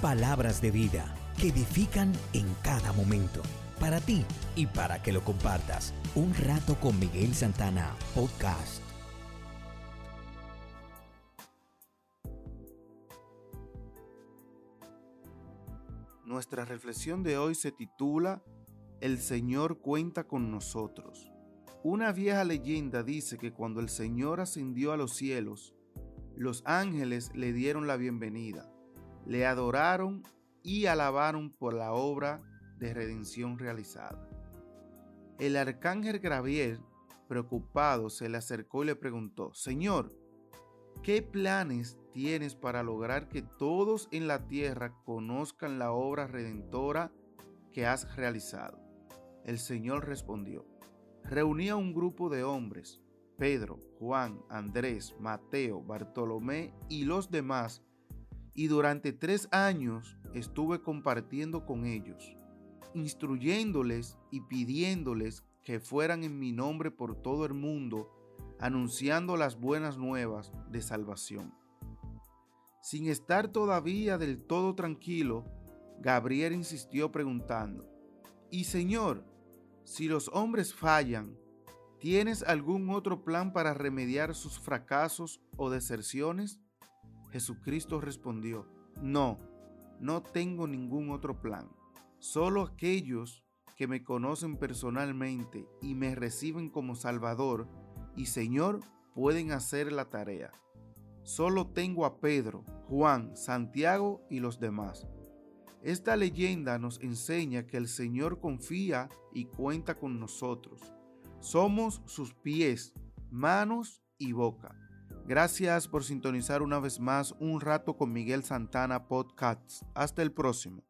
palabras de vida que edifican en cada momento. Para ti y para que lo compartas. Un rato con Miguel Santana, podcast. Nuestra reflexión de hoy se titula El Señor cuenta con nosotros. Una vieja leyenda dice que cuando el Señor ascendió a los cielos, los ángeles le dieron la bienvenida, le adoraron y alabaron por la obra de redención realizada. El arcángel Gabriel, preocupado, se le acercó y le preguntó, Señor, ¿qué planes tienes para lograr que todos en la tierra conozcan la obra redentora que has realizado? El Señor respondió, reunía un grupo de hombres, Pedro, Juan, Andrés, Mateo, Bartolomé y los demás, y durante tres años estuve compartiendo con ellos, instruyéndoles y pidiéndoles que fueran en mi nombre por todo el mundo, anunciando las buenas nuevas de salvación. Sin estar todavía del todo tranquilo, Gabriel insistió preguntando, ¿Y Señor, si los hombres fallan, ¿tienes algún otro plan para remediar sus fracasos o deserciones? Jesucristo respondió, no, no tengo ningún otro plan. Solo aquellos que me conocen personalmente y me reciben como Salvador y Señor pueden hacer la tarea. Solo tengo a Pedro, Juan, Santiago y los demás. Esta leyenda nos enseña que el Señor confía y cuenta con nosotros. Somos sus pies, manos y boca. Gracias por sintonizar una vez más un rato con Miguel Santana Podcast. Hasta el próximo.